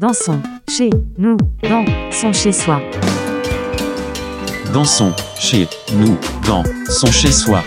Dansons, chez nous, dans son chez soi. Dansons, chez nous, dans son chez soi.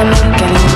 I'm looking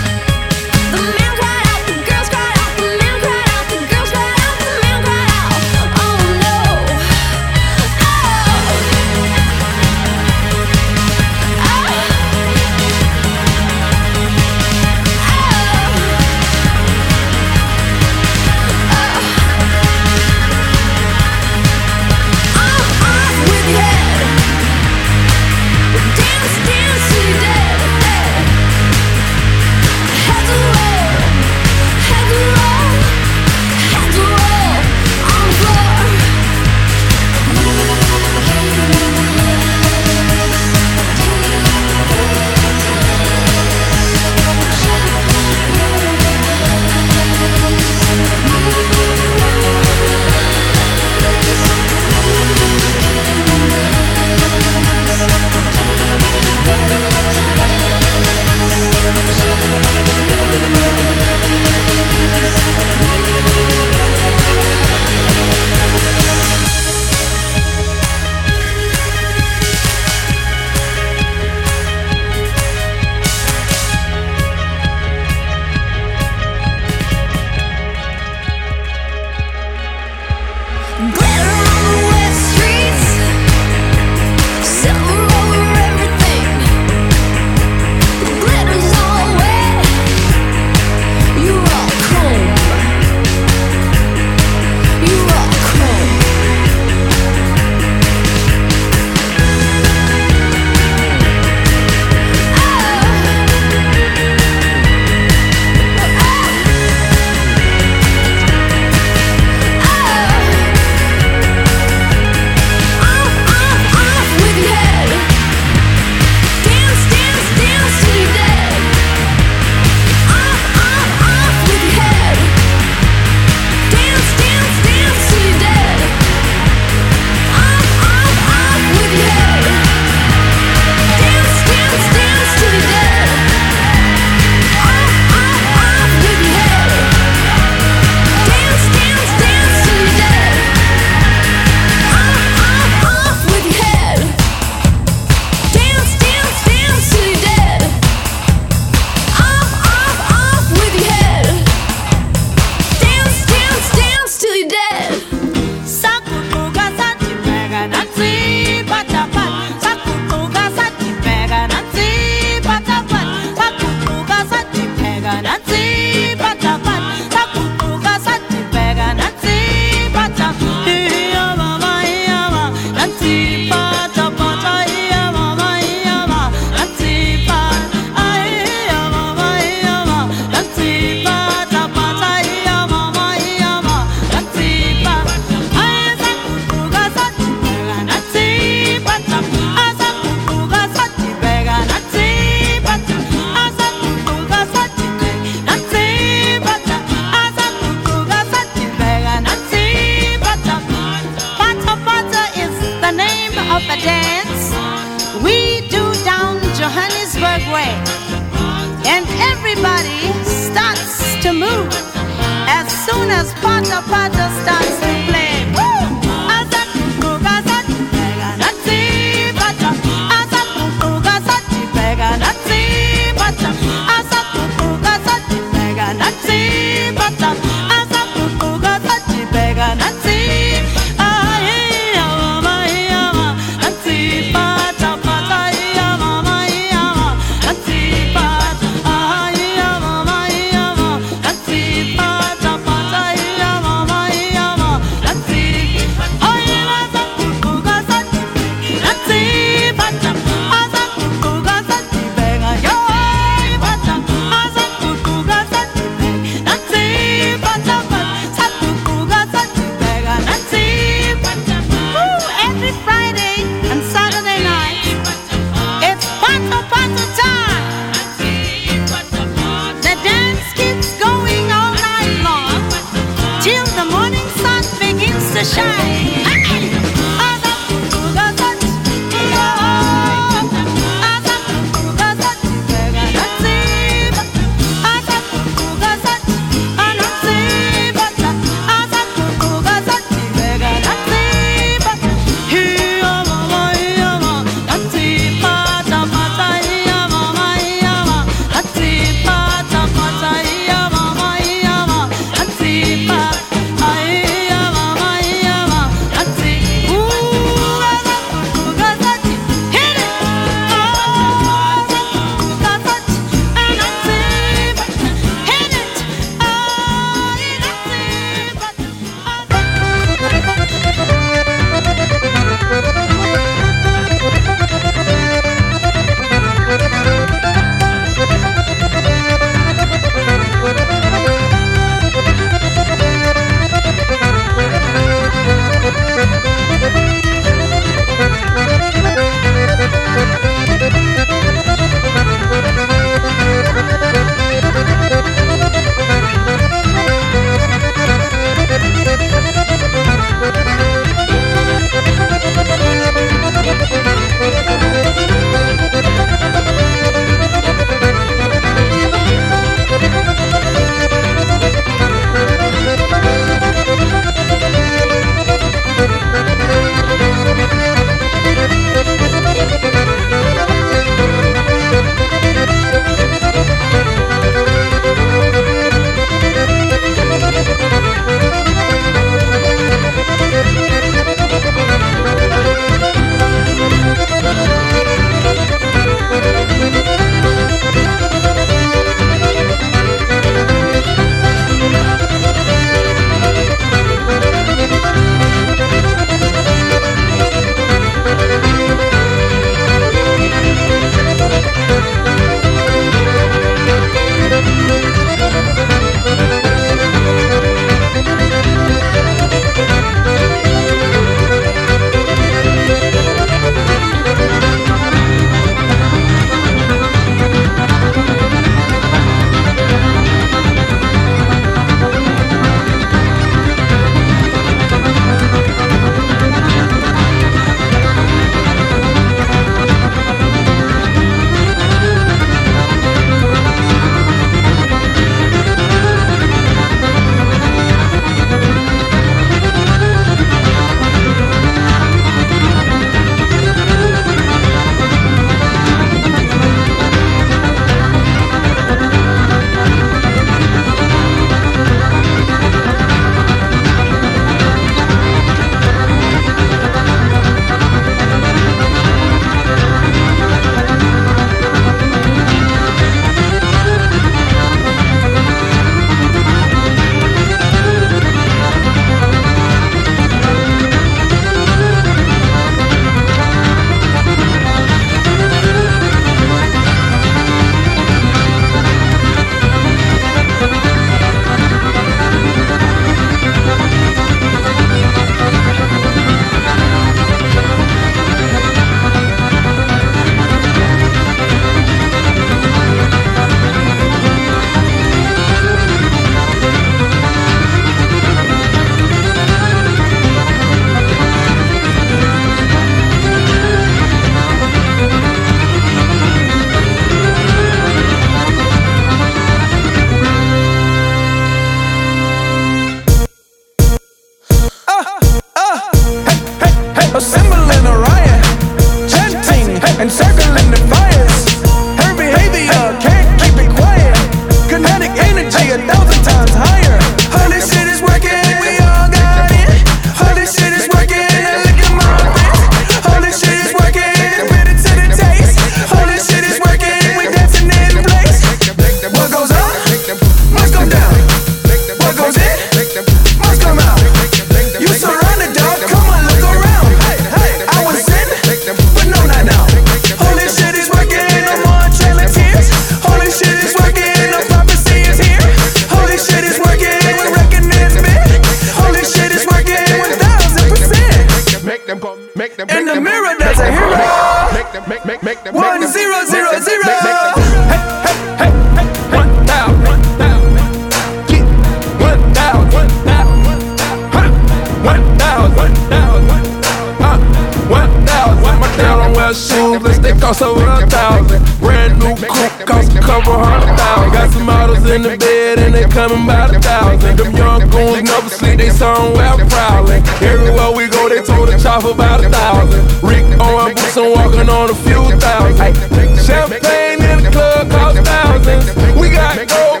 cost over a thousand. Brand new coupe cost a couple hundred thousand. Got some models in the bed and they coming by the thousand. Them young goons never sleep, they somewhere prowling. Everywhere we go, they told the chop about a thousand. Rick Owens boots and walking on a few thousand. Champagne in the club cost thousands. We got gold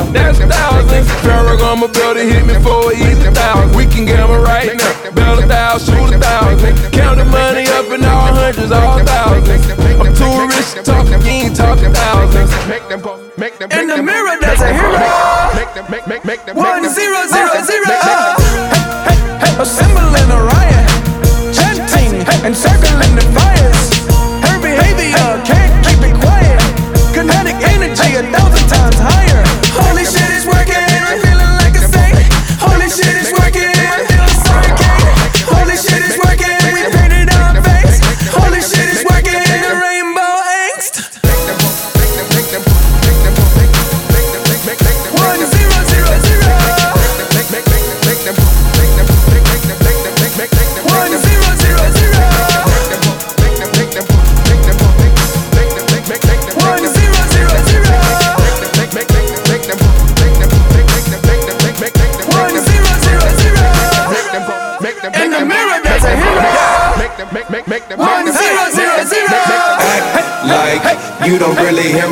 by the bar, that's thousands. Ferragamo building hit me for a easy thousand. We can gamble right now. Bell a thousand, shoot a thousand. Count the money up in all hundreds, all thousands. I'm too rich to talk, you ain't talking thousands. In the mirror, there's a hero. One zero zero zero.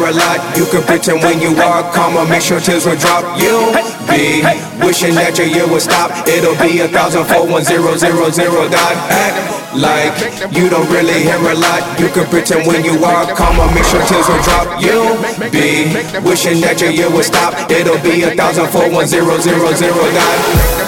A lot. You can pretend when you are calm or make sure tears will drop. You'll be wishing that your year would stop. It'll be a thousand four one zero zero zero dot. Act like you don't really hear a lot. You can pretend when you are calm or make sure tears will drop. You'll be wishing that your year would stop. It'll be a thousand four one zero zero zero dot.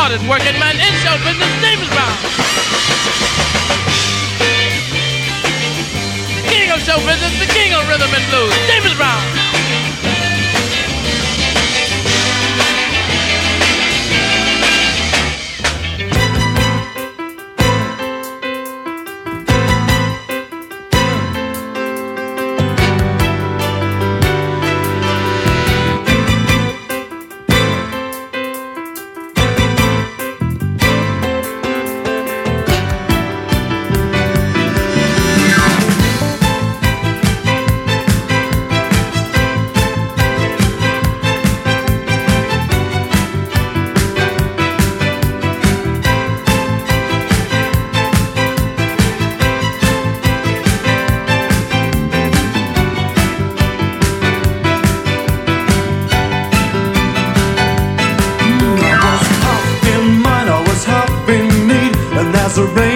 Hardest working man in show business, David Brown. The king of show business, the king of rhythm and blues, David Brown. And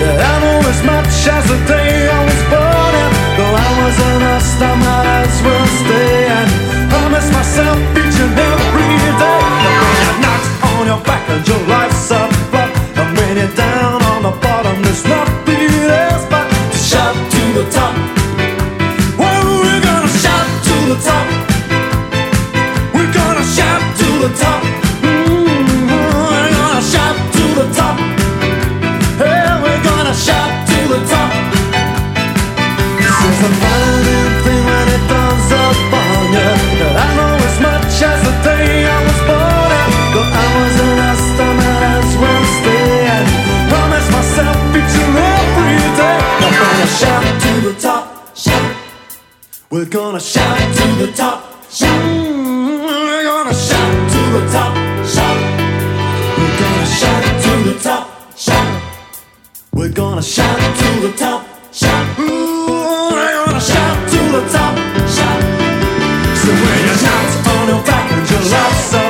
That I know as much as the day shout to the top, shout. Ooh, we're gonna shout to the top, shout. So when you're knocked on your back and your life's up,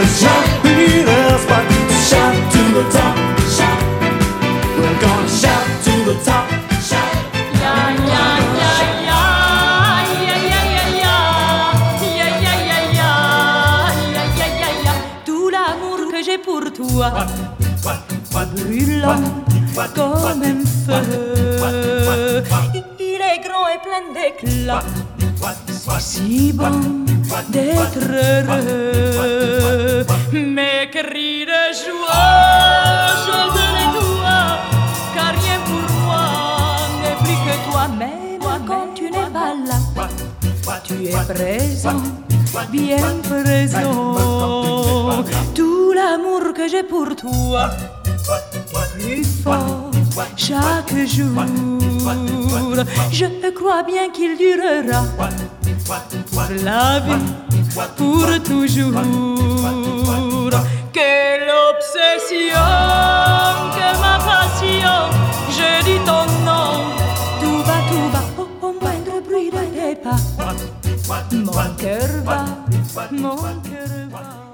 the l'amour que j'ai pour toi, comme un feu. Il est grand et plein d'éclat. Si bon d'être heureux. Mes cris de joie, je te les dois, car rien pour moi n'est plus que toi. Même quand tu n'es pas là, tu es présent, bien présent. Tout l'amour que j'ai pour toi est plus fort chaque jour. Je crois bien qu'il durera la vie, pour toujours. Quelle obsession, que ma passion, je dis ton nom, tout va, tout va, au, au moindre bruit de pas. Mon cœur va, mon cœur va.